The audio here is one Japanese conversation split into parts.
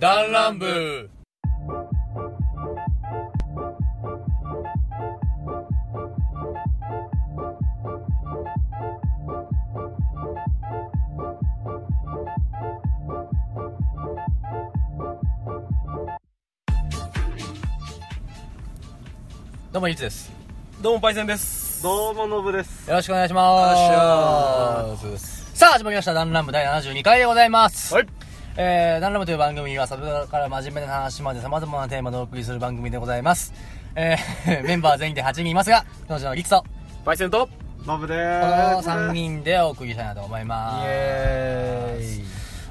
弾丸部。どうもゆうつです。どうもパイセンです。どうものぶです。よろしくお願いします。さあ始まりました。弾丸部第72回でございます。はいえー、ダンラムという番組はサブから真面目な話まで様々なテーマでお送りする番組でございます。えー、メンバー全員で8人いますが、彼女のリクソ、パイセンと？のぶでこーのす3人でお送りしたいなと思います。エーイ。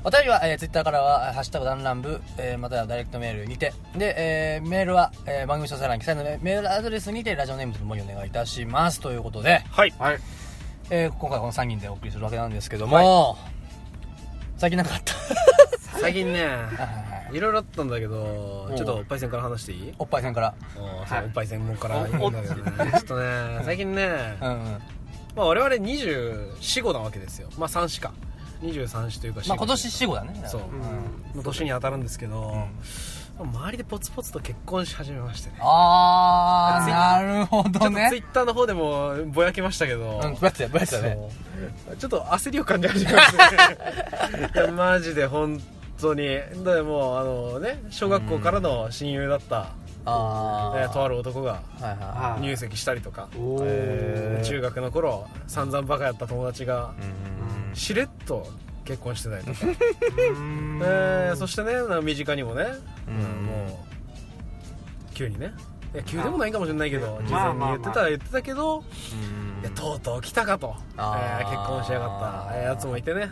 お便りは、えー、ツイッターからは、ハッシュタグダンラン部、えー、またはダイレクトメールにて、で、えー、メールは、えー、番組詳細欄に記載のメールアドレスにて、ラジオネームとともにお願いいたします。ということで、はい。はい。えー、今回この3人でお送りするわけなんですけども、最近なんかあった。最近ねはいろいろあったんだけどちょっとパイセンから話していい？おっぱいさんから。おはい。おっぱい専門から言うんだけどね。ち。ょっとね最近ねうんうん。まあ我々2425なわけですよ。まあ3子か。23子というかまあ今年死後だね。そう。の年に当たるんですけど周りでポツポツと結婚し始めましてね。あー、ツイなるほどちょっとツイね。ッターの方でもぼやきましたけど。うん、ぶやつや、ぶやつやね。ちょっと焦りを感じ始めましたねいやマジで本当に。だもうあのね小学校からの親友だった、あとある男が入籍したりとか、中学の頃散々バカやった友達がい。しれっと結婚してたりとか、う んえーそしてね身近にもね、うん。もう急にね。いや急でもないかもしれないけど事前に言ってたら言ってたけど、いやとうとう来たかと、えあー。ー結婚しやがった。えーやつもいてね。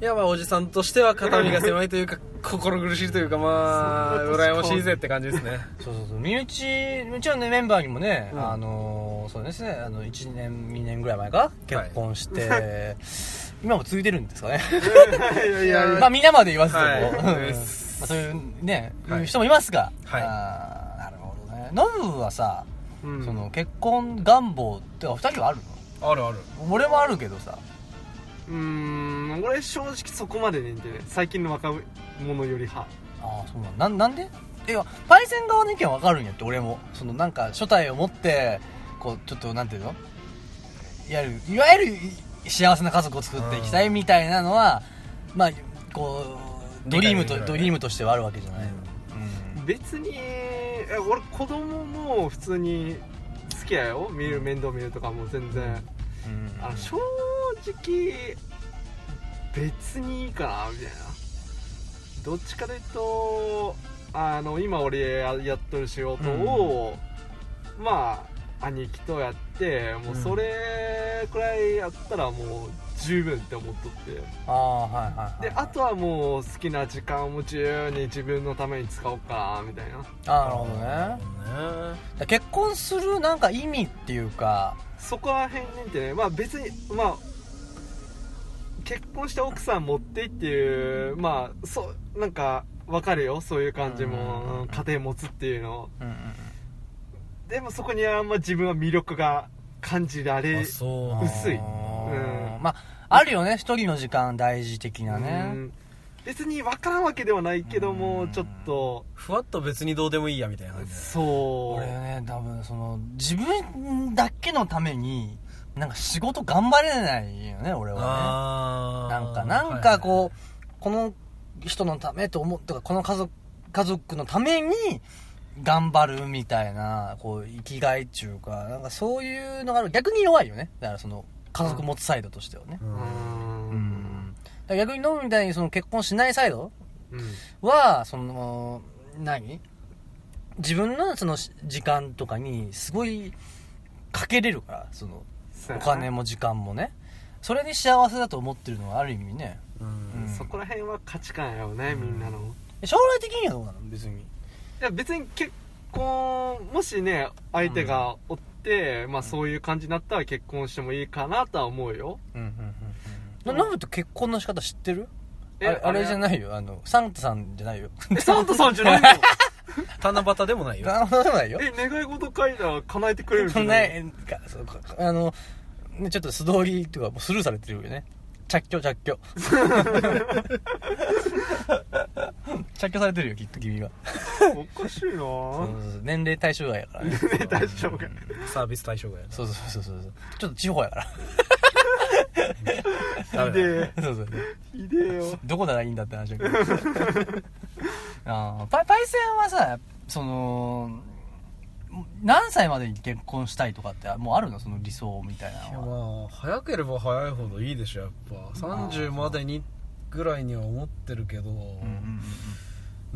いやまあおじさんとしては肩身が狭いというか 心苦しいというかまあ羨ましいぜって感じですね。そうそうそう。身内、うちのね、メンバーにもね、うん。あのー、そうですね、あの、1年、2年ぐらい前か？結婚して、今も続いてるんですかね。いやいやいやまあ、みんなまで言わずとも、はい。うん。まあ、そういうね、はい。人もいますが、はい。あーなるほどね。ノブはさ、うん。その、結婚願望って、二人はあるあるある。の俺もあるけどさ、うーん俺正直そこまでねんてね最近の若者より派。ああそうなんなんなんで？いやパイセン側の意見わかるんやって俺も。そのなんか初体を持ってこうちょっとなんていうの？いわゆるいわゆる幸せな家族を作っていきたいみたいなのは、まあこうドリームとドリームとしてはあるわけじゃない、うん。別にえ俺子供も普通に好きやよ。見る面倒見るとかも全然。うん。あの正直別にいいかなみたいな。どっちかというとあの今俺ややっとる仕事を、まあ兄貴とやってもうそれくらいやったらもう十分って思っとって。ああはいはいはいであとはもう好きな時間を自由に自分のために使おうかなみたいな。あーなるほどね。ね。ら結婚するなんか意味っていうか。そこら辺にってねまあ別にまあ結婚した奥さん持ってっていうまあそうなんかわかるよ。そういう感じうんうんうんも家庭持つっていうの。うんうんでもそこにはあんま自分は魅力が感じられあそう。薄い。うん。まああるよね一人の時間大事的なね、うん。別に分からんわけではないけどうん。もちょっと。ふわっと別にどうでもいいやみたいな感じでそう。俺ね多分その自分だけのためになんか仕事頑張れないよね俺はね。なんかなんかこう、この人のためと思ってかこの家族家族のために頑張るみたいなこう生きがいっていうかなんかそういうのが逆に弱いよね。だからその家族持つサイドとしてはね。ううん。うん。逆に飲むみたいにその結婚しないサイドうん。はその何？自分のそのし時間とかにすごいかけれるからそのお金も時間もね。それに幸せだと思ってるのはある意味ね。うん。うん。そこら辺は価値観やよね、うんみんなの。将来的にはどうなの？別にいや別に結婚もしね相手がおって、まあそういう感じになったら結婚してもいいかなとは思うよ。うんうんうんうんノブと結婚の仕方知ってる？あえれ？あれじゃいないよ。あのサンタさんじゃないよ。えサンタさんじゃないの？七夕でもないよ。なるほどでもないよ。え願い事書いたら叶えてくれるんじそんゃなない？かそうかあのねちょっと素通りとかもうスルーされてるよね。着去着去着去されてるよきっと君がおかしいなそうそうそう年齢対象外やからね年齢対象外サービス対象外やなそうそうそうそうそうちょっと地方やからダメだでそうそうひでえよどこならいいんだって話だけどあーパイパイセンはさその何歳までに結婚したいとかってもうあるのその理想みたいないやのはまあ早ければ早いほどいいでしょやっぱ30までにぐらいには思ってるけどうんうんうん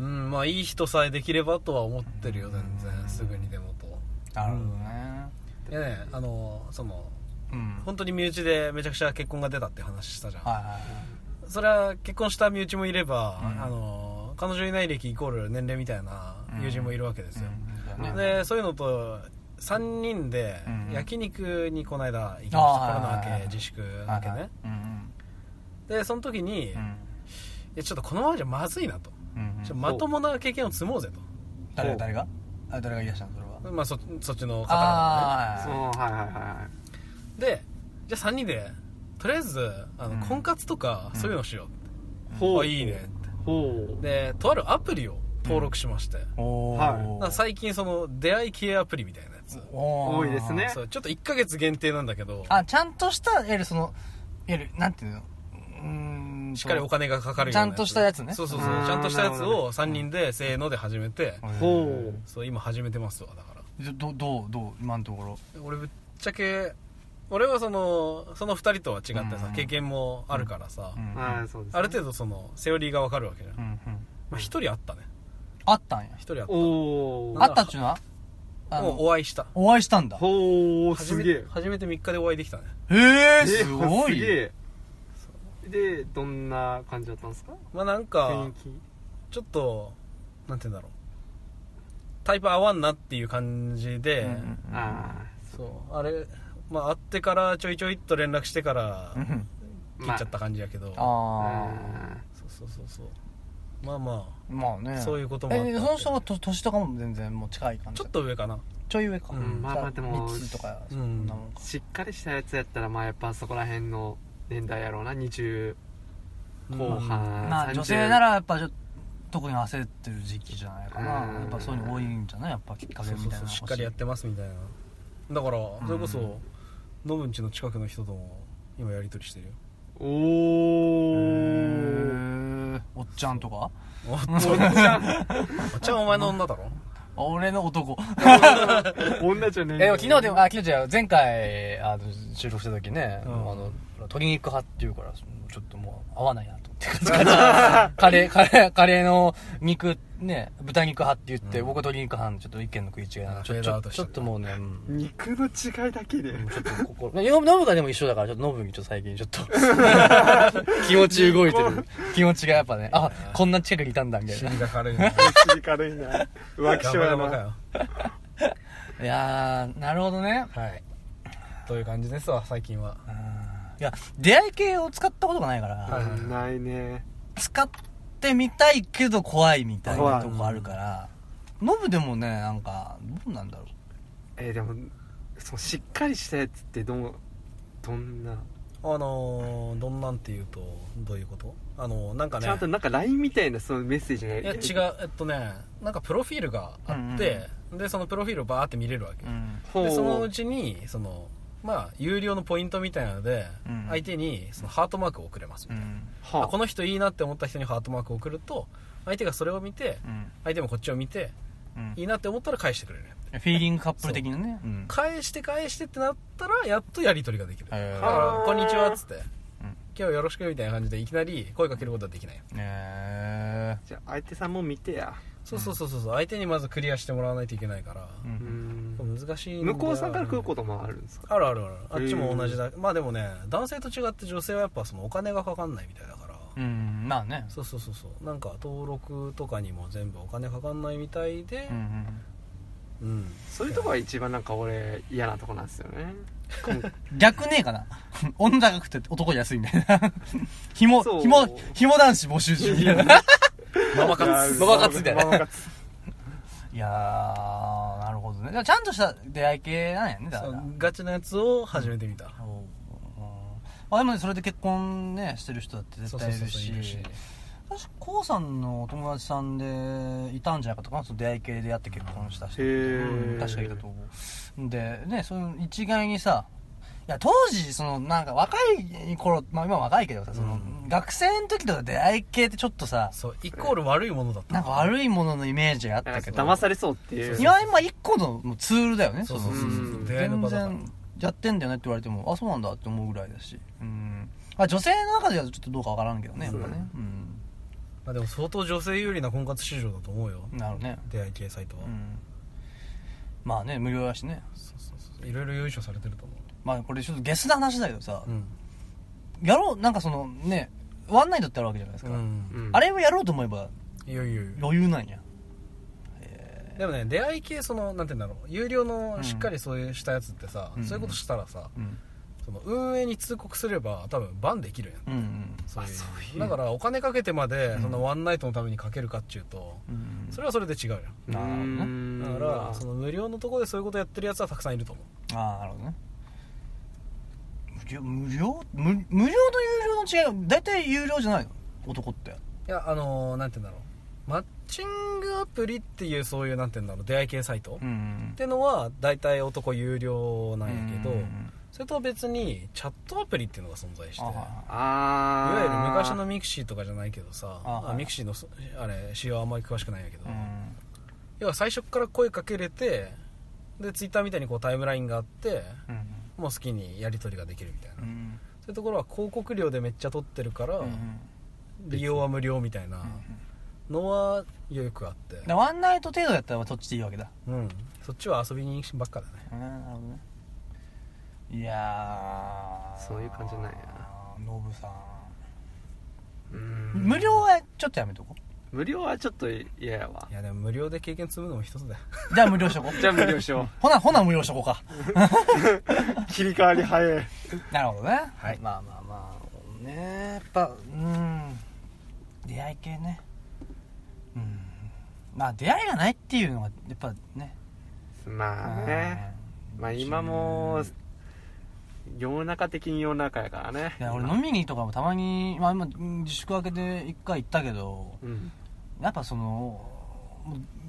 まあいい人さえできればとは思ってるよ全うん然。すぐにでもと。なるほどね。いやねあのそのうん。本当に身内でめちゃくちゃ結婚が出たって話したじゃん。はいはいはい。それは結婚した身内もいれば、うん。あの彼女いない歴イコール年齢みたいな友人もいるわけですよ、うん。だよねでそういうのと3人でうん焼肉にこの間行きました、コロナ明け自粛明けね、でその時に、いうん。やちょっとこのままじゃまずいなと、うんうん。まともな経験を積もうぜ誰が？誰が？あ誰が言い出したの？それは。と、まあ、そそっちの方はいはいはでじゃあ3人でとりあえずあの、うん。婚活とかそういうのしよう。って、いほあいいねって。ほう。でとあるアプリを登録しまして、だかおはい。ら最近その出会い系アプリみたいなやつ。多いですね。そうちょっと1ヶ月限定なんだけど。あちゃんとしたいわゆるそのいわゆるなんていうの？うーんしっかりお金がかかるようなちゃんとしたやつね。そうそうそう。ちゃんとしたやつを3人でせーので始めて、ほそう今始めてますわだから。どどうどう今のところ。俺ぶっちゃけ俺はそのその2人とは違ってさ、うん。経験もあるからさ、うん。うはいそうですね。ある程度そのセオリーがわかるわけじゃん、うんうん。まあ、1人あったね。あったんや。1人あった。おおあったっちゅうのは？あもうのお会いした。お会いしたんだ。ほう初めすげえ。初めて3日でお会いできたね。へええすごい。すげえでどんな感じだったんですか？まあなんか雰囲気。ちょっとなんて言うんだろう。タイプ合わんなっていう感じで、うんうんあそう。あれまあ会ってからちょいちょいっと連絡してからうんあ切っちゃった感じやけど、あそうそうそうそう。まあまあまあね。そういうこともあった。えその人がと年とかも全然もう近い感じ？あちょっと上かな。ちょい上か。うん。まあまあでも3つとかうんそんなもんか。しっかりしたやつやったらまあやっぱそこら辺の年代やろうな20後半30まあ女性ならやっぱちょっと特に焦ってる時期じゃないかな。うん。やっぱそういうの多いんじゃない？やっぱきっかけみたいな。のそうしっかりやってますみたいな。だからそれこそノブんちの近くの人とも今やり取りしてるよ。おへおー。おっちゃんとか？おっちゃん。おっちゃんお前の女だろ？俺の男。女じゃねえでも昨日でもあ昨日じゃ前回あの収録した時ね、うん。あの鶏肉派っていうからちょっともう合わないなと思って。カレーカレーカレーの肉ね豚肉派って言って、うん。僕は鶏肉派のちょっと意見の食い違いなあちょちょちょっともうね、うん。肉の違いだけで。ちょっとここノブノブがでも一緒だからちょっとノブにちょっと最近ちょっと 気持ち動いてる。気持ちがやっぱねあこんな近くにいたんだみたいな。尻が軽いな尻軽いな。浮気ガ症やな。いやーなるほどね。はい。という感じですわ最近は。うんいや出会い系を使ったことがないから、ないね。使ってみたいけど怖いみたいなとこあるからノブでもねなんかどうなんだろう。えーでもそのしっかりしたやつってどうどんな？あのー、どんなんっていうとどういうこと？あのーなんかね。ちゃんとなんか LINE みたいなそのメッセージがいや違うえっとねなんかプロフィールがあって、でそのプロフィールをバーって見れるわけ、うん。でそのうちにそのまあ有料のポイントみたいなので、うん。相手にそのハートマークを送れます、うん。はあ。この人いいなって思った人にハートマークを送ると相手がそれを見てうん。相手もこっちを見てうん。いいなって思ったら返してくれる。フィーリングカップル的なね。う。ん。返して返してってなったらやっとやり取りができる。だへー。から「こんにちは」っつって。うん「今日よろしく」みたいな感じでいきなり声かけることはできない。よへじゃあ相手さんも見てやそうそうそうそう。そう相手にまずクリアしてもらわないといけないから。ーううん。ん難しいんだよ向こうさんから来ることもあるんですか？あるあるある。あっちも同じだ。まあでもね男性と違って女性はやっぱそのお金がかかんないみたいだから。うん。まあね。そうそうそうそう。なんか登録とかにも全部お金かかんないみたいで。うんうんうん、そういうとこが一番なんか俺嫌なとこなんですよね。逆ねえかな。女高くて男安いみたいな。紐そう。紐紐男子募集中みたいなママ活ママ活みたいな。ママ活いやーなるほどね。ちゃんとした出会い系なんやねだかそうらガチなやつを始めてみた、あでもねそれで結婚ねしてる人だって絶対いるし。そうそうそうそういるし。確かこうさんのお友達さんでいたんじゃないかとかな？その出会い系で出会って結婚した人へー。うん確かいたと思う。でねそういう一概にさいや当時そのなんか若い頃まあ今は若いけどさその、うん学生の時とか出会い系ってちょっとさそうイコール悪いものだったなんか悪いもののイメージがあったけど騙されそうっていう。今今一個のもうツールだよね。そうそうそうそう。うん。出会いの全場だから。然やってんだよねって言われてもあそうなんだって思うぐらいだし。うん。あ女性の中ではちょっとどうかわからんけどねやっぱね。うん。まあでも相当女性有利な婚活市場だと思うよ。なるね。出会い系サイトは、うん。まあね無料だしね。そうそうそう。いろいろ優勝されてると思まあこれちょっとゲスな話だけどさううん、やろうなんかそのねワンナイトってあるわけじゃないですか。うん、うん。あれをやろうと思えば余裕なんや。でもね出会い系そのなんて言うんだろう。有料のしっかりそういうしたやつってさ、うん。そういうことしたらさ、うん。その運営に通告すれば多分バンできるやん。うんうん。そういう。だからお金かけてまでうん。そのワンナイトのためにかけるかっちゅうと、うんそれはそれで違うやん。なるほどね。うんだからその無料のところでそういうことやってるやつはたくさんいると思う。ああなるほどね無料無料無無料と有料の違い大体有料じゃないの？男って。いやあのー、なんて言うんだろう。マッチングアプリっていうそういうなんて言うんだろう。出会い系サイト、っんてのは大体男有料なんやけど、うんそれとは別にチャットアプリっていうのが存在してあいわゆる昔のミクシーとかじゃないけどさああミクシーのそあれ仕様あんまり詳しくないんやけど、うん要は最初から声かけれてでツイッターみたいにこうタイムラインがあってうんもう好きにやり取りができるみたいな、うん。そういうところは広告料でめっちゃ取ってるから、うん利用は無料みたいなのはよくあって、でワンナイト程度やったらそっちでいいわけだ。うん、そっちは遊びにばっかだね。うんなるほどね。いやー。そういう感じなんや。ノブさん。うん。無料はちょっとやめとこ無料はちょっと嫌やわ。いやでも無料で経験積むのも一つだよ。うじゃあ無料しとこう。じゃあ無料しよほなほな無料しとこうか。う切り替わり早い。なるほどね。はい。まあまあまあね。やっぱうん。出会い系ね。うん。まあ出会いがないっていうのがやっぱね。まあね。まあ今も世の中的に世の中やからね。いや俺飲みにとかもたまに、まあ、今うん自粛明けで一回行ったけどうんやっぱその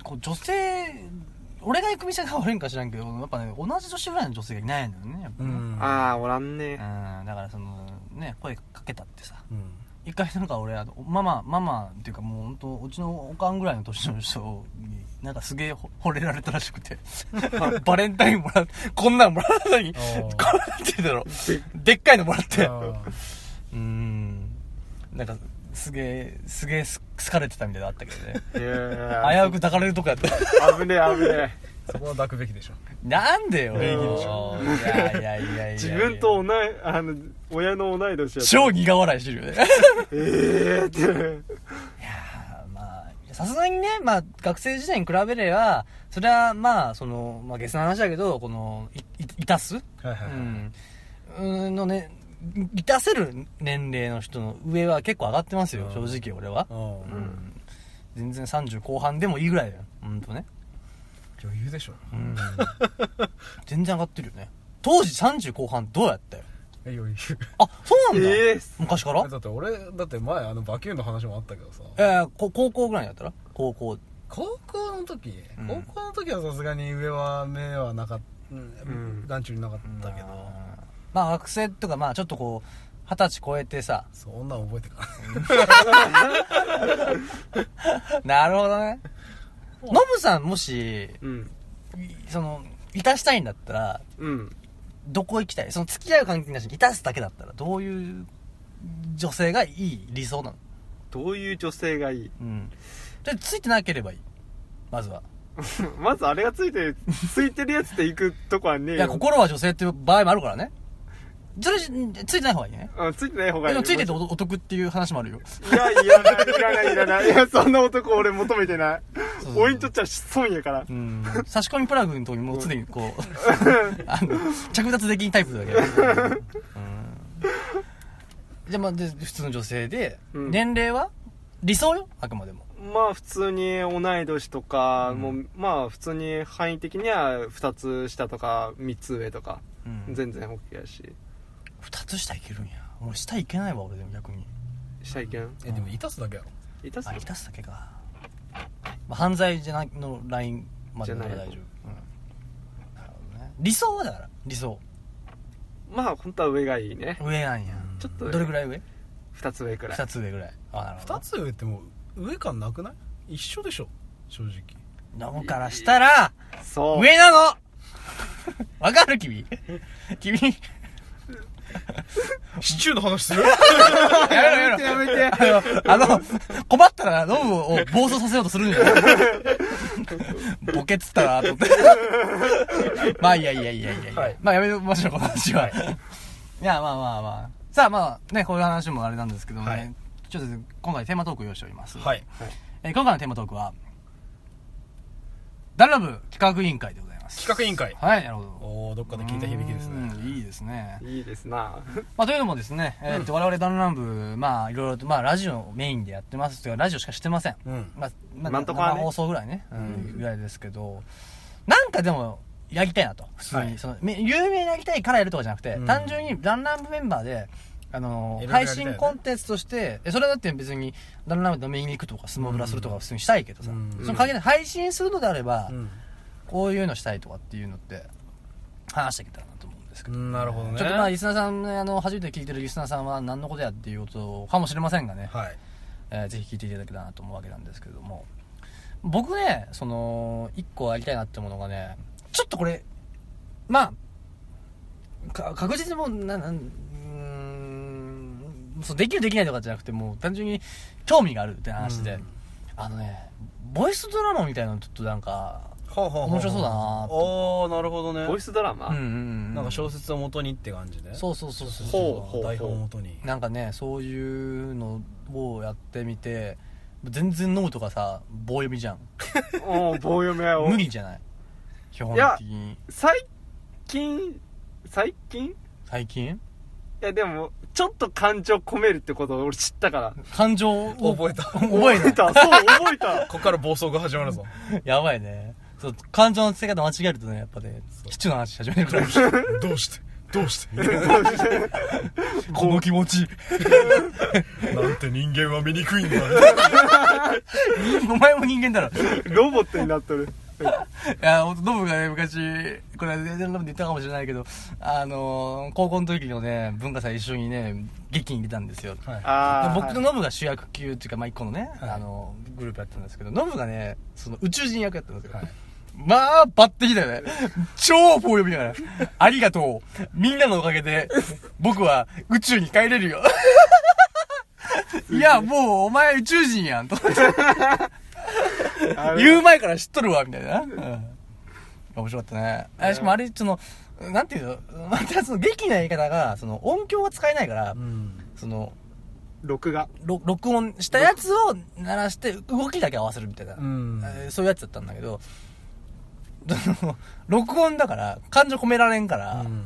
こう女性俺が行く店が悪いんか知らんけどやっぱね同じ年ぐらいの女性がいないのよねやっぱああおらんね。うんだからそのね声かけたってさ。うん。一回なんか俺あのママママっていうかもう本当うちのおかんぐらいの年の人になんかすげえほ惚れられたらしくて。バレンタインもらっこんなんもらったのにこおーうなんて言うんだろう。でっかいのもらって。うん。なんかすげえすげえす好かれてたみたいなのあったけどね。いや危うく抱かれるとこやった。危ねえ危ねそこは抱くべきでしょ。なんでよ。礼儀でしょ。いやいやいやいやいや。え自分と同いあの親の同い年やった。超苦笑いしてるよね。ええって。いやーまあさすがにね、まあ、学生時代に比べればそれはまあその、まあ、ゲスな話だけどこのいいいたす、はいはいはい、うん、うんのねいたせる年齢の人の上は結構上がってますようん。正直俺は、うん。うん、全然30後半でもいいぐらいだよ本当ね、余裕でしょ。うん、全然上がってるよね。当時30後半どうやったよ？え余裕。あそうなんだ、ええ昔から？だって俺だって前あのバキューンの話もあったけどさ。えー、こ高校ぐらいだったら？高校。高校の時、うん。高校の時はさすがに上は目はなかった、うんん。眼中になかったけど、まあ学生とかまあちょっとこう二十歳超えてさ。そんなん覚えてか なるほどね。ノブさんもしうん。いそのいたしたいんだったらうん。どこ行きたい？その付き合う関係なしにいたすだけだったらどういう女性がいい理想なの？どういう女性がいい？うん。でついてなければいい。まずは。まずあれがついてついてるやつで行くとこはねえよ。いや心は女性っていう場合もあるからねそれついてない方がいいね。うんついてない方がいい。でもついてておお得っていう話もあるよ。いやいらないいらないいらないいやそんな男俺求めてない。俺にとっちゃ損やから。うん。差し込みプラグのとこにもう常にこう あの着脱できんタイプだけど、うん、じゃあまあで普通の女性で、うん。年齢は理想よ？あくまでも。まあ普通に同い年とか、うん。もうまあ普通に範囲的には2つ下とか3つ上とか、うん。全然 OK やし2つ下いけるんや。俺下いけないわ俺でも逆に。下いけん？えでもいたすだけやろ。いたっすよあいたっすだけか、まあ、犯罪じゃないのラインまでなら大丈夫、うん、なるほどね。理想はだから理想。まあ本当は上がいいね。上なんや。ちょっとどれぐらい上？2つ上くらい。2つ上ぐらい。あなるほど。二つ上ってもう上感なくない？一緒でしょ。正直。ノブからしたらそう。上なの。わかる？君。君シチューの話する？やめろやめろやめてやめてあの、あの困ったらノブを暴走させようとするんじゃない？ボケっつったなと思って。まあいいやいやいやいやいや、はいまあやめましょう、この話は。い、や、まあまあまあ。さあまあね、こういう話もあれなんですけどもね、はいちょっと今回テーマトークを用意しております。はいえー今回のテーマトークは、ダンラブ企画委員会でございます。企画委員会。はい、なるほど。おおどっかで聞いた響きですね。うんいいですね。いいですな。まあ、というのもですね、えーと我々ダンランブ、まあ、いろいろと、まあ、ラジオメインでやってますというか、ラジオしかしてません。うん。まあ、まあ、なんとかはね。生放送ぐらいね、うん、ぐらいですけど、なんかでも、やりたいなと。普通に。はい。その、め有名になりたいからやるとかじゃなくて、うん。単純にダンランブメンバーで、あの配信コンテンツとして、えそれだって別に、ダンランブで飲みに行くとか、相撲ブラするとかは普通にしたいけどさ、うん。その限り配信するのであれば、うんこういうのしたいとかっていうのって、話していけたらなと思うんですけど。うんなるほどね。ちょっとまあ、リスナーさんね、あの、初めて聞いてるリスナーさんは何のことやっていうことかもしれませんがね、はい。えーぜひ聞いていただけたらなと思うわけなんですけれども、僕ね、その、一個やりたいなってものがね、ちょっとこれ、まあ、か確実にもう、な、なん、うーん、そう、できるできないとかじゃなくて、もう単純に興味があるって話で、うん。あのね、ボイスドラマみたいなのちょっとなんか、ほうほうほう面白そうだなとおーなるほどね。ボイスドラマ、うんうんうん。なんか小説を元にって感じで。そうそうそうそう。ほうほう台本を元に。なんかねそういうのをやってみて全然飲むとかさ棒読みじゃん。おお棒読みは無理じゃない？基本的に。最近最近？い最近？やでもちょっと感情込めるってことを俺知ったから。感情を？覚えた。覚え覚えた。そう覚えた。ここから暴走が始まるぞ。やばいねそう感情の付け方間違えるとねやっぱね基地の話始めるから。どうして？どうして？この気持ち。なんて人間は醜いんだ。お前も人間だろ。ロボットになっとる。いや、ほんと、ノブがね、昔、これ、全然ノブで言ったかもしれないけど、あのー高校の時のね、文化祭一緒にね、劇に出たんですよ。はい。僕とノブが主役級っていうか、まあ、一個のね、はい。あの、グループやったんですけど、ノブがね、その宇宙人役やったんですよ。はいまあ、抜擢だよね。超棒読みだから。ありがとう。みんなのおかげで、僕は宇宙に帰れるよ。いや、もうお前宇宙人やん。と言う前から知っとるわ、みたいな。うん。面白かったね。あしかもあれ、その、なんていうの、またその劇のやり方が、その音響が使えないから、うんその、録画ろ録音したやつを鳴らして動きだけ合わせるみたいな、うんえーそういうやつだったんだけど録音だから感情込められんから、うん。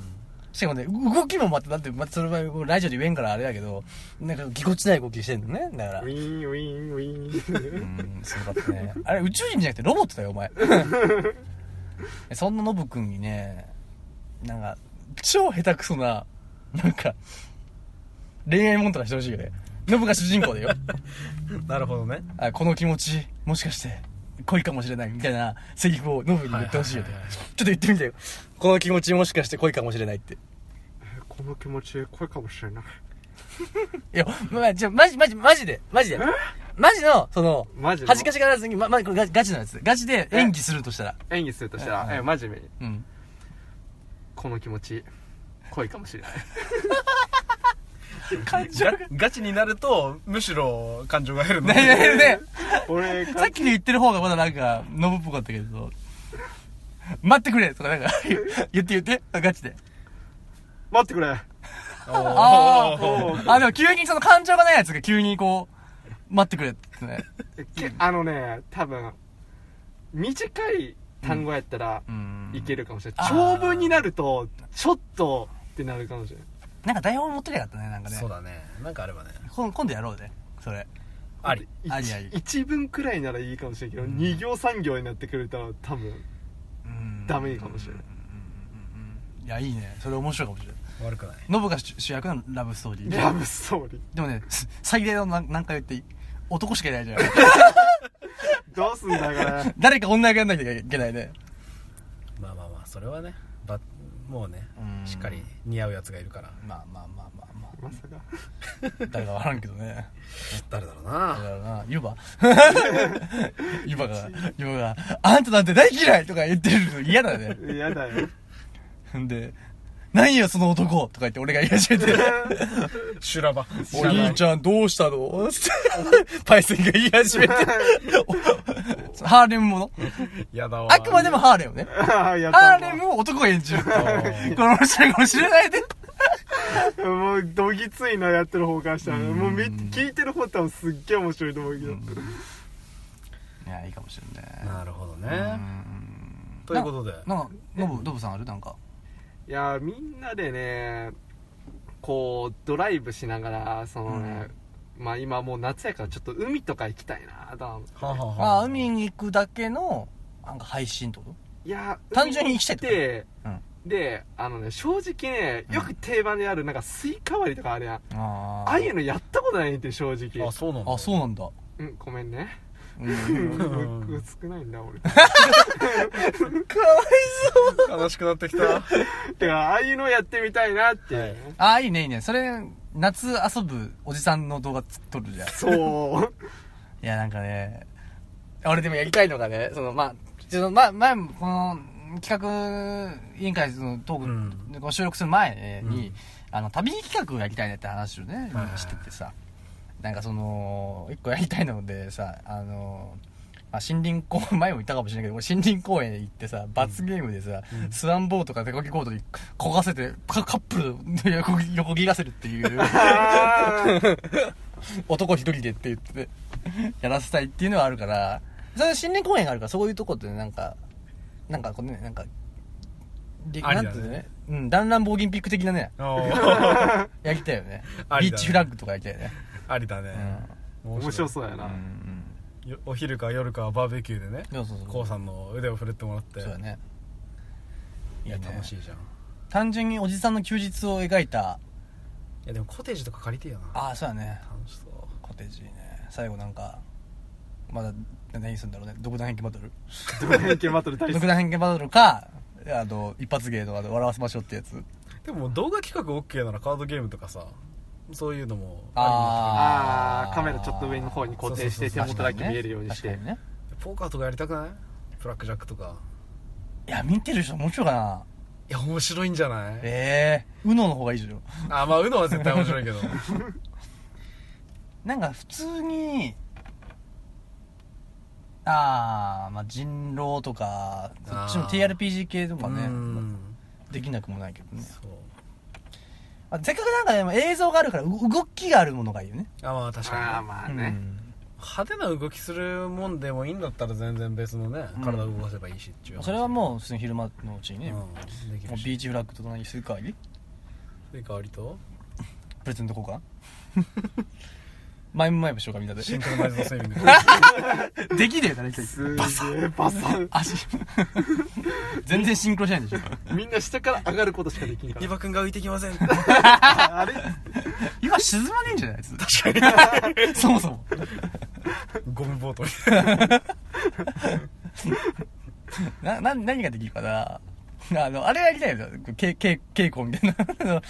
しかもね動きもまただってまたそれはラジオで言えんからあれだけどなんかぎこちない動きしてんのねだから。ウィーンウィーンウィーン。うんすごかったね。あれ宇宙人じゃなくてロボットだよお前。そんなノブくんにねなんか超下手くそななんか恋愛もんとかしてほしいよね。ノブが主人公だよ。なるほどね。あこの気持ちもしかして恋かもしれないみたいなセリフをノブに言ってほしいよね。はいはいはいはい。ちょっと言ってみてよ。この気持ちもしかして恋かもしれないって。いこの気持ち恋かもしれない。やまあじゃあマジマジマジで。マジで。マジのそのマジの？恥ずかしがらずにままこれガガチのやつガチで演技するとしたら。演技するとしたら、うんえ真面目に。うん。この気持ち恋かもしれない 感情ガガチになるとむしろ感情が減るの。ねえねえね俺えさっきで言ってる方がまだなんかノブっぽかったけど。待ってくれ。とかなんか 言って言って。ガチで。待ってくれ。あああでも急にその感情がないやつが急にこう待ってくれってね。けあのね多分短い単語やったらうん。いけるかもしれない、長文になるとちょっとってなるかもしれないなんか台本持ってりゃよかったねなんかね。そうだね。なんかあればね。今今度やろうねそれ。あり。一ありあり。一文くらいならいいかもしれんけど、うん。二行三行になってくると多分うん。ダメかもしれないうんいやいいね。それ面白いかもしれない悪くない。ノブが主主役のラブストーリー。ラブストーリー。でもねす最大の何何回言っていい。男しかいないじゃん。どうすんだこれ。誰か女役やんなきゃいけないね。まあまあまあそれはね。ばもうねうん。しっかり似合うやつがいるから。まあまあまあまあままさかあ。誰かわからんけどね。誰だろうだなからな、ユバ。ユバが、ユバが、あんたなんて大嫌いとか言ってるの嫌だね。嫌だよ。んで、何よその男とか言って俺が言い始めて、修羅場。お兄ちゃんどうしたの？つって、パイセンが言い始めて、お ハーレムもの？やだわ。あくまでもハーレムね。ハーレムを男が演じる。これ面白いかもしれないで。もうどぎついなやってる方からしたらうん。もうめ聞いてる方多分すっげえ面白いと思うけど、いや、いいかもしれない。なるほどうねん。ということで。なんか、ノブ、ノブさんある？なんか。いやみんなでねこうドライブしながらそのね、まあ今もう夏やからちょっと海とか行きたいなとははあ、はあはあ。あ、海に行くだけの、なんか配信ってこいや単純に行きたいってうん。であのね正直ねよく定番であるなんかスイカ割りとかあるやん、とあああいうのやったことないんで正直。あそうなんだ。あ、そうなんだ。うんごめんねうん。僕少ないんだ俺。悲しくなってきた。てかああいうのやってみたいなって、はい。ああ、いいね、いいね。それ、夏遊ぶおじさんの動画撮るじゃん。そう。いや、なんかね、俺でもやりたいのがね、その、まあ、ちょっと、ま、前も、この、企画委員会のトーク、うん。ご収録する前に、うん。あの、旅企画をやりたいねって話をね、はいはい。しててさ、なんかその、一個やりたいのでさ、あの、まあ、森林公園、前も言ったかもしれないけど、森林公園行ってさ、罰ゲームでさ、うんスワンボートか手こぎコートに焦がせて、カカップルで横切横切らせるっていう。男一人でって言って、やらせたいっていうのはあるから、それ森林公園があるから、そういうとこってなんか、なんかこうね、なんか、なんてのね、うん、弾丸棒銀ピック的なね、やりたいよねビーチフラッグとかやりたいよね。ありだね、面白そうやな。よお昼か夜かはバーベキューでねそうそうそう。こうさんの腕を振るってもらってそうだね。いやいいね楽しいじゃんい単純におじさんの休日を描いた、やでもコテージとか借りてえよなああ、そうだね。楽しそうコテージね。最後なんか、まだ何するんだろうね。独断偏見バトル？偏見バトル大好き独断偏見バトルか、あの、一発芸とかで笑わせましょうってやつ。でも動画企画 OK ならカードゲームとかさそういうのもああカメラちょっと上の方に固定して手元だけ見えるようにして。ポーカーとかやりたくない？ブラックジャックとか。いや、見てる人面白いかな。いや面白いんじゃない？ええー。うのの方がいいでしょ。あまあうのは絶対面白いけど。なんか普通に、ああ、まあ人狼とか、そっちの TRPG 系とかうね、んできなくもないけどね。そうあせっかくなんかでも映像があるからう動きがあるものがいいよね。あまあ確かにね。ああまあね、派手な動きするもんでもいいんだったら全然別のねうん。体を動かせばいいしっていう話。うんそれはもう普通に昼間のうちにね、もうんできうるし。ビーチフラッグと何するかわり？で代わりと？プレゼント交換？前も前もしようかみんなで。シンクロナイズドスイミング できねえだろ、一体すげえバサン足。全然シンクロしないんでしょ。みんな下から上がることしかできんからリバ君が浮いてきませんあれ？今沈まねえんじゃない確かに。そもそも。ゴムボートにな、な、何ができるかなあの、あれやりたいよ。け、け、稽古みたいな。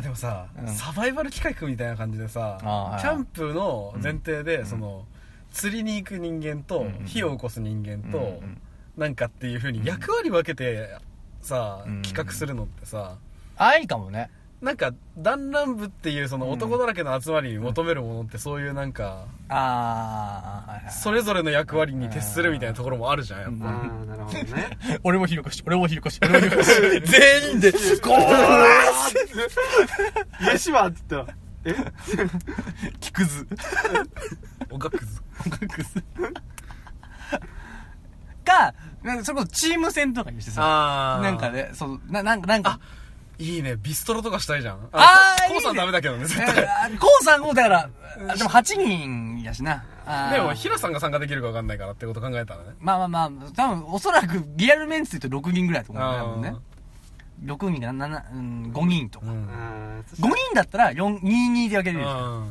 でもさ、うん。サバイバル企画みたいな感じでさあーはいキャンプの前提で、ん。その釣りに行く人間と、うん火を起こす人間と、うんうんなんかっていう風に役割分けてさ、うん。企画するのってさあ、いいかもね。なんか弾丸部っていうその男だらけの集まりに求めるものってそういうなんか、あー、はいはいそれぞれの役割に徹するみたいなところもあるじゃんやっぱ、ああなるほどね。俺もひろこし、俺もひろこし、俺もひろこし。全員で、こう、飯はって言った。らえ？木くず。おがくず。音楽すか、なんかそれこそチーム戦とかにしてさ、あー。なんかね、そう、な、なんか、なんか、いいねビストロとかしたいじゃん。あーいいね。コウさんダメだけどね絶え対ーコウさんもだから、あでも8人やしな。でもヒラさんが参加できるか分かんないからってこと考えたらね。まあまあまあ、多分おそらくリアルメンツで言うと6人ぐらいだと思うね、多分ね。6人か7、うん、5人とか。うん。あー5人だったら4、2、2で分けれるじゃ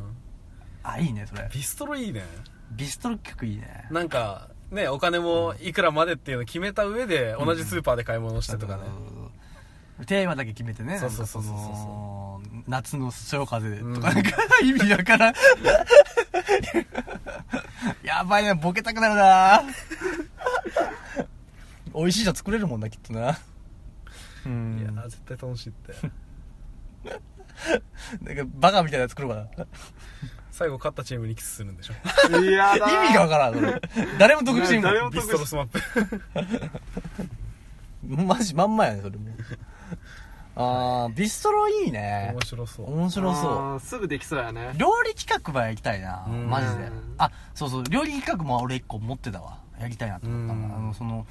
あいいねそれ。ビストロいいね。ビストロ曲いいね。なんかねお金もいくらまでっていうのを決めた上で同じスーパーで買い物してとかね、うんテーマだけ決めてねそうそうそうそう。なんかの夏のそよ風とかなんか、意味わからん。やばいねボケたくなるな。美味しいの作れるもんなきっとな。うん。いやー絶対楽しいって。なんかバカみたいなの作るわ最後勝ったチームにキスするんでしょ。いやだ。意味がわからんそれ。誰も得してんもん誰もビストロスマップ。マジまんまやねそれもあービストロいいね。面白そう。面白そう。すぐできそうやね。料理企画はやりたいなうん。マジで。あそうそう料理企画も俺一個持ってたわ。やりたいなと思ったあのその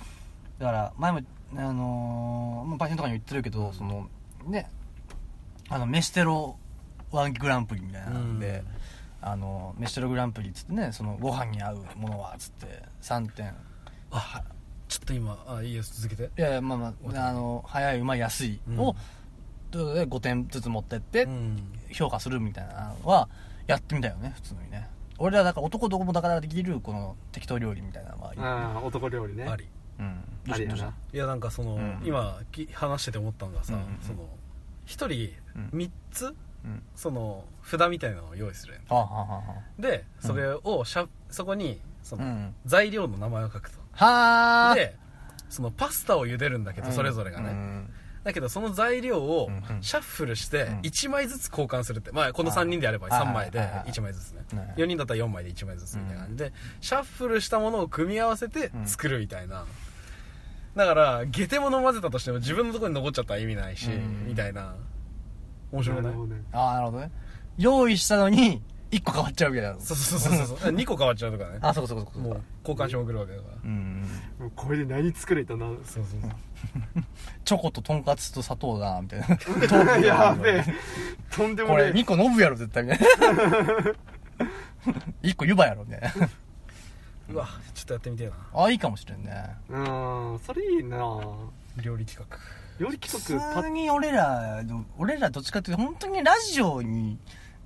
だから前もあのーまあパイセンとかにも言ってるけどそのねあの飯テロワングランプリみたいなので、あの飯テログランプリっつってねそのご飯に合うものはっつって3点。あちょっと今あいいよ続けて。いやいやまあまああの早いうまい安い。を、うん。ということで5点ずつ持ってって、うん。評価するみたいなのはやってみたよね普通にね。俺らだから男どこもだからできるこの適当料理みたいなのはああ男料理ね。あり。うん。ありやな。いやなんかその、うん。今き話してて思ったのがさ、うんうんうん。その一人うん。3つうん。その札みたいなのを用意するやん。はあ、はあはでそれをしゃそこにその、あうん。材料の名前を書くとはあ。でそのパスタを茹でるんだけどそれぞれがね、うん。だけどその材料をシャッフルしてうん。1枚ずつ交換するってまあこの3人であればはい。3枚ではいはいはい。1枚ずつね。ね4人だったら4枚で1枚ずつみたいな感じでシャッフルしたものを組み合わせて作るみたいな。だからゲテモノ混ぜたとしても自分のところに残っちゃったら意味ないしうん。みたいな。面白くない？あなるほどね。用意したのに1個変わっちゃうみたいな。そうそうそうそうそう。2個変わっちゃうとかね。あそうかそうかそうかもう交換しまくるわけだから。うん。もうこれで何作れたな。そうそうそう。チョコととんかつと砂糖だみたいな。やべえ。とんでもこれね2個ノブやろ絶対。みたいな1個湯葉やろみたいな。うわちょっとやってみてえな。あいいかもしれんね。うんそれいいな。料理企画。料理企普画パッ通に俺ら俺らどっちかっていうと本当にラジオに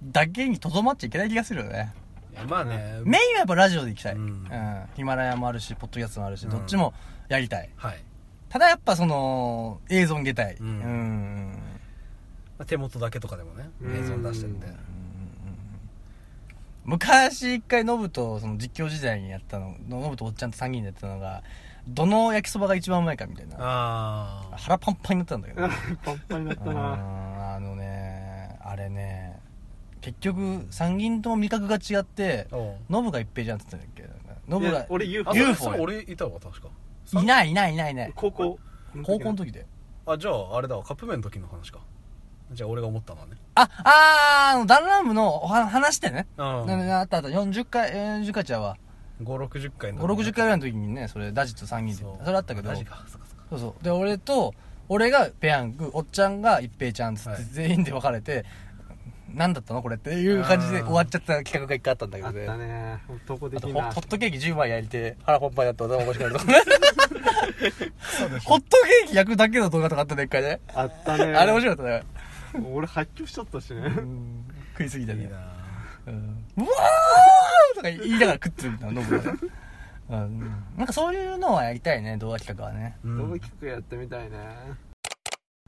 だけにとどまっちゃいけない気がするよね。いやまあね。メインはやっぱラジオで行きたい、ううん。んヒマラヤもあるしポッドキャストもあるし、うんどっちもやりたい。はい。ただやっぱその映像に出たい。うん。うん。まあ手元だけとかでもねうん。映像出してるんで。昔一回ノブとその実況時代にやったのノブとおっちゃんと3人でやったのがどの焼きそばが一番うまいかみたいな。ああ腹パンパンになったんだけど。パンパンになったうん。なあのねあれね結局3人とも味覚が違ってノブが一平じゃんって言ってたんだっけ？ノブが俺 UFO あ UFO 俺いたわ確か。いないいないいない。いない高校高校の時で。あじゃああれだわカップ麺の時の話か。じゃあ俺が思ったのはね。ああーあのダンラムのお話話してね。うんななあったあった。40回40回ちゃうわ。560回の560回ぐらいの時にねそれダジと3人で。そう。それあったけど。マジかそそっか。そうそう。で俺と俺がペヤングおっちゃんが一平ちゃんっつってはい。全員で分かれて、何だったのこれっていう感じで終わっちゃった企画が一回あったんだけあっどね。たね男あと的なホホットケーキ10枚焼いて腹パンパンやって頭おかしくなるとかねホットケーキ焼くだけの動画とかあったね一回ね。あったね。あれ面白かったね。俺発狂しちゃったしね。うん。食いすぎてね。いうん。うわーとか言いながら食ってるみたいなノブがね。うん。なんかそういうのはやりたいね動画企画はね。うん。動画企画やってみたいね。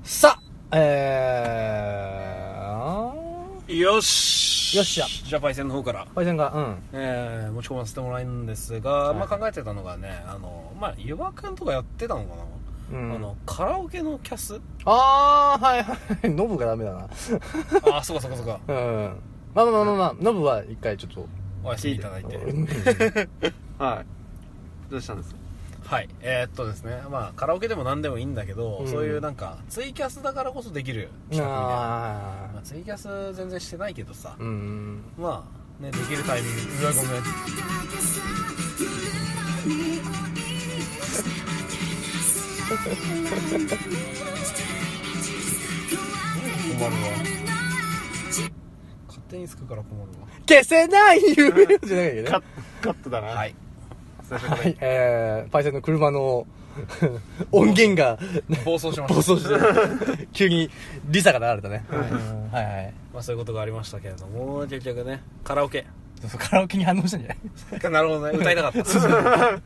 さあえーよし。よっしゃ。じゃあパイセンの方から。パイセンがうん。えー、持ち込ませてもらえるんですが、い。まあ考えてたのがねあのまあ湯葉くんとかやってたのかな、うん。あのカラオケのキャス？ああはいはい。ノブがダメだな。ああそうかそうかそうか。うん。まあまあまあまあまあノブは一回ちょっと。お休みいただいて。はい。どうしたんですか？はい。えー、っとですね。まあカラオケでも何でもいいんだけど、うん。そういうなんかツイキャスだからこそできる企画みたいな。あまあ、ツイキャス全然してないけどさ、ーうん。まあねできるタイミング。うわごめん。困るわ。勝手につくから困る消せない夢じゃないけどね。カットだな。わはい最初から。はい。えーパイセンの車の 音源が暴走しま暴した。走して急にリサが流れたね。うんはいはい。まあそういうことがありましたけれども結局ねカラオケ。そうそうカラオケに反応したんじゃない？なるほどね。歌いたかった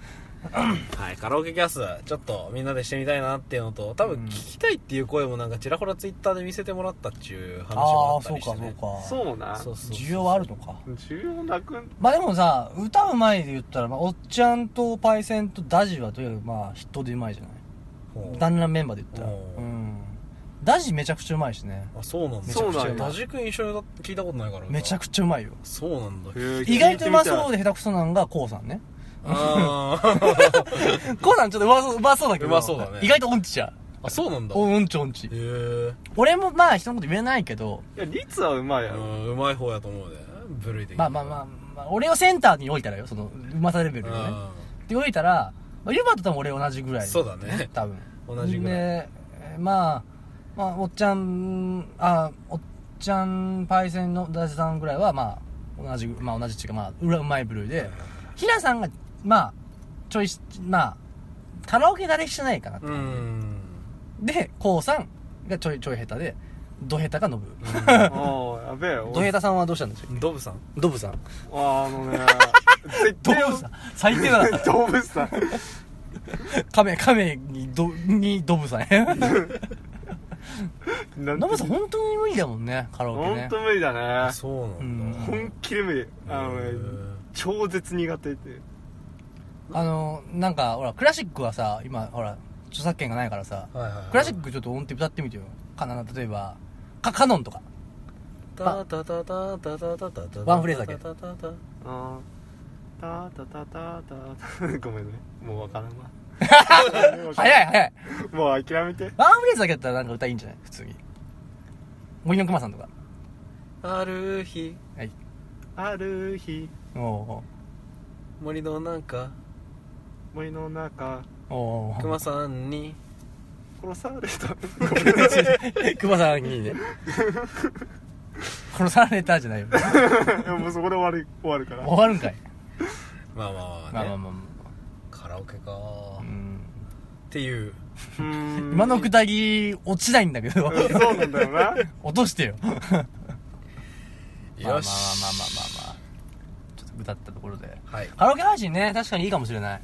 はいカラオケキャスちょっとみんなでしてみたいなっていうのと多分うん。聞きたいっていう声もなんかちらほらツイッターで見せてもらったっていう話もあったああそうかりしてねそうか。そうなそうそう需要はあるのか。需要なくん？まあでもさ歌うまいで言ったら、まあ、おっちゃんとパイセンとダジはとにかくまあ筆頭でうまいじゃない？ほう。団らんメンバーで言ったら。う。ん。ダジめちゃくちゃうまいしね。あそうなんだ。そうなんだダジ君一緒に歌聞いたことないからめちゃくくちゃうまいよ。そうなんだ。意外とうまそうでで下手くそなんがコウさんね。あコウさんちょっとうまそううまそうだけど。うまそうだね。意外と音痴じゃん。あそうなんだ。おうんちょうんち。へえ。俺もまあ人のこと言えないけど。いや率はうまいやろ。うんうまい方やと思うで部類的にまあまあまあ、まあ、俺をセンターに置いたらよそのうまさレベルをね。あで置いたら、まあ、ユバと多分俺同じぐらいそうだね。多分。同じぐらい。でえーまあまあおっちゃんあおっちゃんパイセンのダジさんぐらいはまあ同じまあ同じっていうかまあ裏うまい部類で。ヒラさんがまあちょいしまあカラオケ慣れしてないかなと、うん。でコウさんがちょいちょい下手でド下手がノブ。おーやべえ。よド下手さんはどうしたんですかドブさん。ドブさん。あのね。絶対ドブさん。最低だな。動物さん。カメカメにドにドブさん。ノブさん本当に無理だもんねカラオケね。本当無理だね。そうなんだ。本気で無理。あのね超絶苦手ってあのなんかほらクラシックはさ今ほら著作権がないからさはいはいはい。クラシックちょっと音程歌ってみてよ。かな例えばかカノンとか。タタタタタタタタタワンフレーズだけ。タタごめんねもうわからんわ早い早いもう諦めてワンフレーズだけだったらなんか歌いいんじゃない普通に森の熊さんとかある日はいある日おお森の中森の中。おお熊さんに。殺された。熊さんにね。殺されたじゃないよ。もうそこで終わる終わるから。終わるんかい。まあまあまあね。まあまあまあまカラオケか。あうん。っていう。うーん。今のくだり落ちないんだけど。そうなんだよな。落としてよ。まあまあまあまあまあまあまあ。ちょっと歌ったところで。はい。カラオケ配信ね確かにいいかもしれない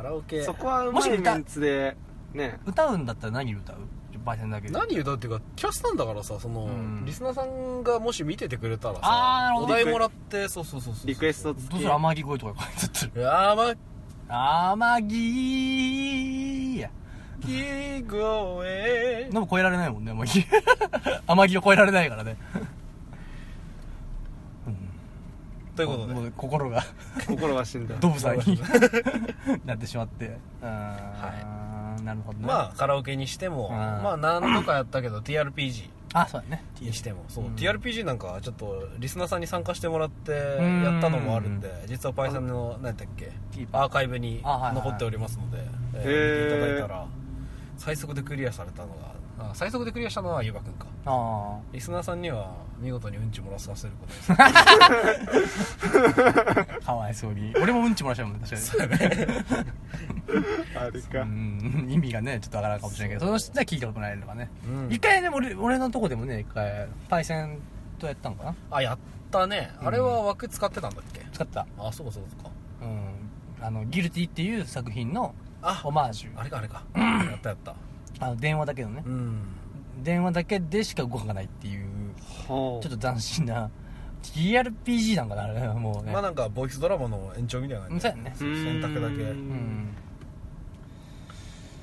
カラオケ。そこはうもし歌まいメンツでね。歌うんだったら何歌う？焙煎だけで。何歌う？っていうかキャスなんだからさその、うん。リスナーさんがもし見ててくれたらさあーなるほど。お題もらってそうそうそうそうリクエスト付き。どうする？天城声とか書いてあってるいやーま天城やき声。でも超えられないもんね天城天城を超えられないからねということで。もう心が。心が死んだ。ドブさんに。なってしまって。あーなるほどね。まあカラオケにしてもうんまあ何度かやったけど TRPG あそうだね。にしても。そう、うん。TRPG なんかはちょっとリスナーさんに参加してもらってん。やったのもあるんで実はパイさんの何やったっけアーカイブに残っておりますので、えーへー。見ていただいたら最速でクリアされたのがあ最速でクリアしたのはゆばくんか。あリスナーさんには見事にうんち漏らさせることです。あ かわいそうに。俺もうんちもらっちゃうもんね確かに。あれか。うん。意味がねちょっとわからんかもしれないけど。その人は聞いたことないのがね。うん。一回ね俺俺のとこでもね一回パイセンとやったのかな。あやったね。あれは枠使ってたんだっけ、使った。あそうかそうか。うん。あのギルティっていう作品のあオマージュ。あれかあれか。やったやったあの電話だけのね。うん。電話だけでしか動かないっていうほちょっと斬新な TRPG なんかなあれもうね。まあなんかボイスドラマの延長みたいなうんそうやね。う選択だけ。うん。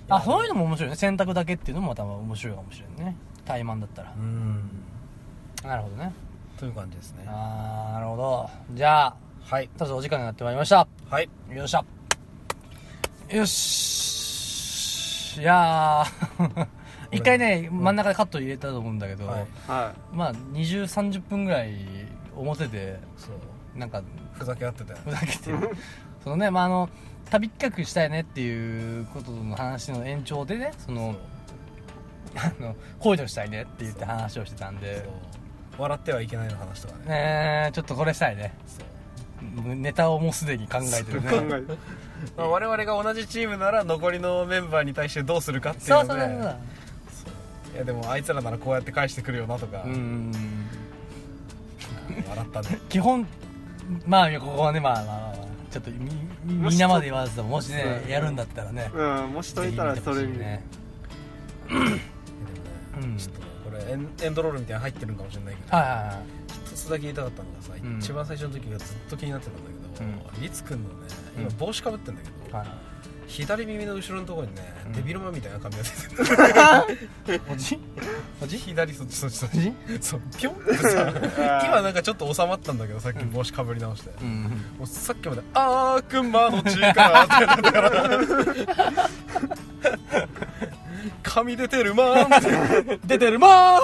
あそういうのも面白いね。選択だけっていうのもまた面白いかもしれんね。怠慢だったら。うん。なるほどね。という感じですね。あーなるほど。じゃあはい。そろそろお時間になってまいりました。はい。よっしゃ。よしいやー。一回ね真ん中でカット入れたと思うんだけど、はい。はまあ2030分ぐらい表でそう。なんかふざけ合ってたよ。ふざけて。そのねまああの旅企画したいねっていうことの話の延長でねそのあの恋としたいねって言って話をしてたんで。そう。笑ってはいけないの話とかね。ねえちょっとこれしたいね。そう。ネタをもうすでに考えてるい考ねえまあ、我々が同じチームなら残りのメンバーに対してどうするかっていうそうので。そうそうそういやでもあいつらならこうやって返してくるよなとか、うん。笑ったね。基本まあここはねまあまあまあまあちょっとみみんなまで言わずとももしねそう。やるんだったらね。うんもし解いたらそれにねうん。ちょっとねこれエンエンドロールみたいなの入ってるんかもしれないけど。はいはいはい。一つだけ言いたかったのがさ、うん。一番最初の時がずっと気になってたんだけど、リツくん。のね。今うん。帽子かぶってんだけど、はい。左耳の後ろのところにね、うん。デビルマンみたいな髪が出てるおじ？おじ？左そっちそっちそっち。そうピョンってさ今なんかちょっと収まったんだけどさっき帽子かぶり直して、うんもうさっきまで「あーくまの力」ってやって。たから髪出てるまーんって。出てるまー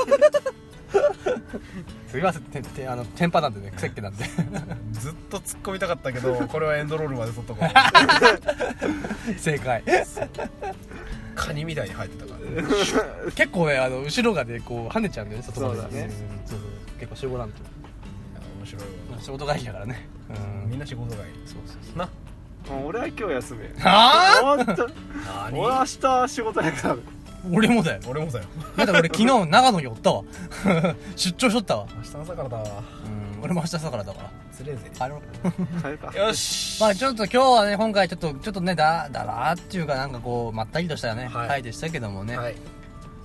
すいませんててあのテンパなんでね癖っ気なんで。ずっと突っ込みたかったけどこれはエンドロールまで撮っとこう 正解。カニみたいに入ってたから。ね結構ねあの後ろがねこう跳ねちゃうんだよね外までそうだね。ん。そうそう。結構仕事なんと。いや面白いわ。仕事帰りだからね。うん。みんな仕事帰り。そうそうそう。な。もう俺は今日休み。はあ本当何？俺明日仕事やから俺もだよ。俺もだよ。だって俺昨日長野におったわ。出張しとったわ。明日朝からだわ。うん俺も明日朝からだから。つれえぜ帰ろう。帰るか。よし。まあちょっと今日はね今回ちょっとちょっとねだだらーっていうかなんかこうまったりとしたね、はい。回でしたけどもね、はい。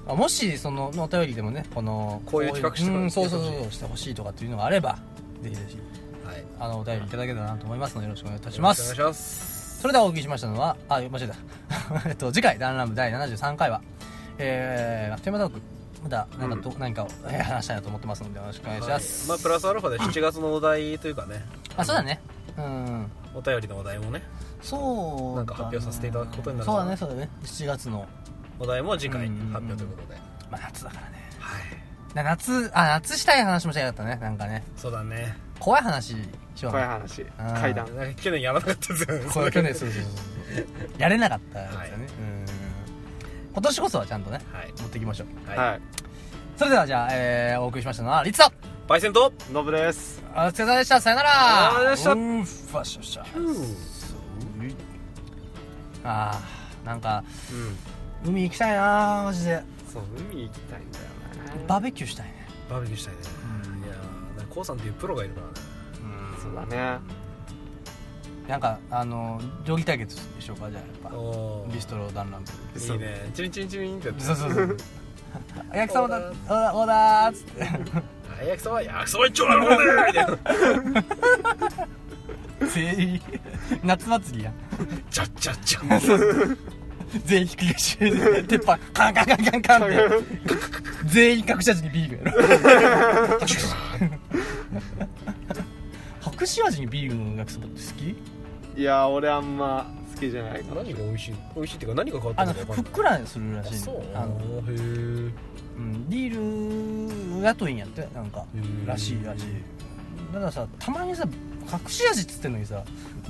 まあもしそのお便りでもねこのこういう企画してうんそうそうしてほしいそうしてほしいとかっていうのがあればぜひぜひはい。あのお便りいただけたらなと思いますのでよろしくお願いいたします。お願いします。それではお送りしましたのはあ間違えた。えっと次回「ダンラム第73回は」えー、テーマトークまだ何かと、何かをえー話したいなと思ってますのでよろしくお願いします、はいまあプラスアルファで7月のお題というかね。あそうだね。うん。お便りのお題もね。そうなんか発表させていただくことになるそうだねそうだね。7月の。お題も次回うん。発表ということで。まあ夏だからね。はい。な夏あ夏したい話もしたかったね。なんかね。そうだね。怖い話しようね。怖い話。ー階段。去年やらなかったですよね去年そうそうそう。やれなかったやつだね、はい。うん今年こそはちゃんとねはい。持っていきましょう。はい。はい。それではじゃあ、えー、お送りしましたのはリツとパイセンとノブです。お疲れ様でした。さよなら。お疲れ様でした。うーファッションしたあーなんかうん。海行きたいなマジで。そう海行きたいんだよなバーベキューしたいね。バーベキューしたいね。うん。いやーコウさんっていうプロがいるからね。そうだねなんかあの料理対決でしょうかじゃあやっおぱビストロダンランプいいね。チリンチリンチリンってそうそうそう。焼きそばだオーダーオーダーっつって。あ焼きそば焼きそば一丁なるほどね。みたいな。全員。夏祭りやん。ジャッジャッジャ全員ひっくり返し。て鉄板カンカンカンカンカンって全員隠し味にビールやろ。隠し味にビールの焼きそばって好き？いや俺あんま好きじゃないかな何が美味しい美味しいっていうか何が変わったあののか分かんないふっくらするらしい。あそう。あの、へえうん、ビール雇いんやってなんかへー。らしいらしい。だからさたまにさ隠し味っつってんのにさ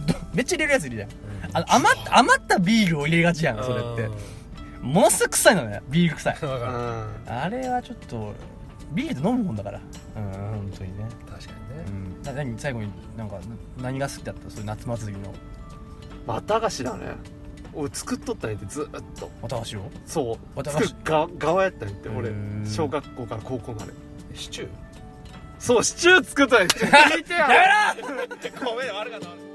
どめっちゃ入れるやついるじゃん。あの余った余ったビールを入れがちやんそれって。ものすごく臭いのねビール臭い。分かる。うん。あれはちょっとビールと飲むもんだから。うん本当にね。確かにね。うん。な何最後になんかな何が好きだった？そういう夏祭りの。綿菓子だね。俺作っとったんやってずっと。綿菓子を？そう。綿菓子。作る側側やったんやって俺。小学校から高校まで。シチュー？そうシチュー作ったんやって。聞いてややめろ！ごめん悪かった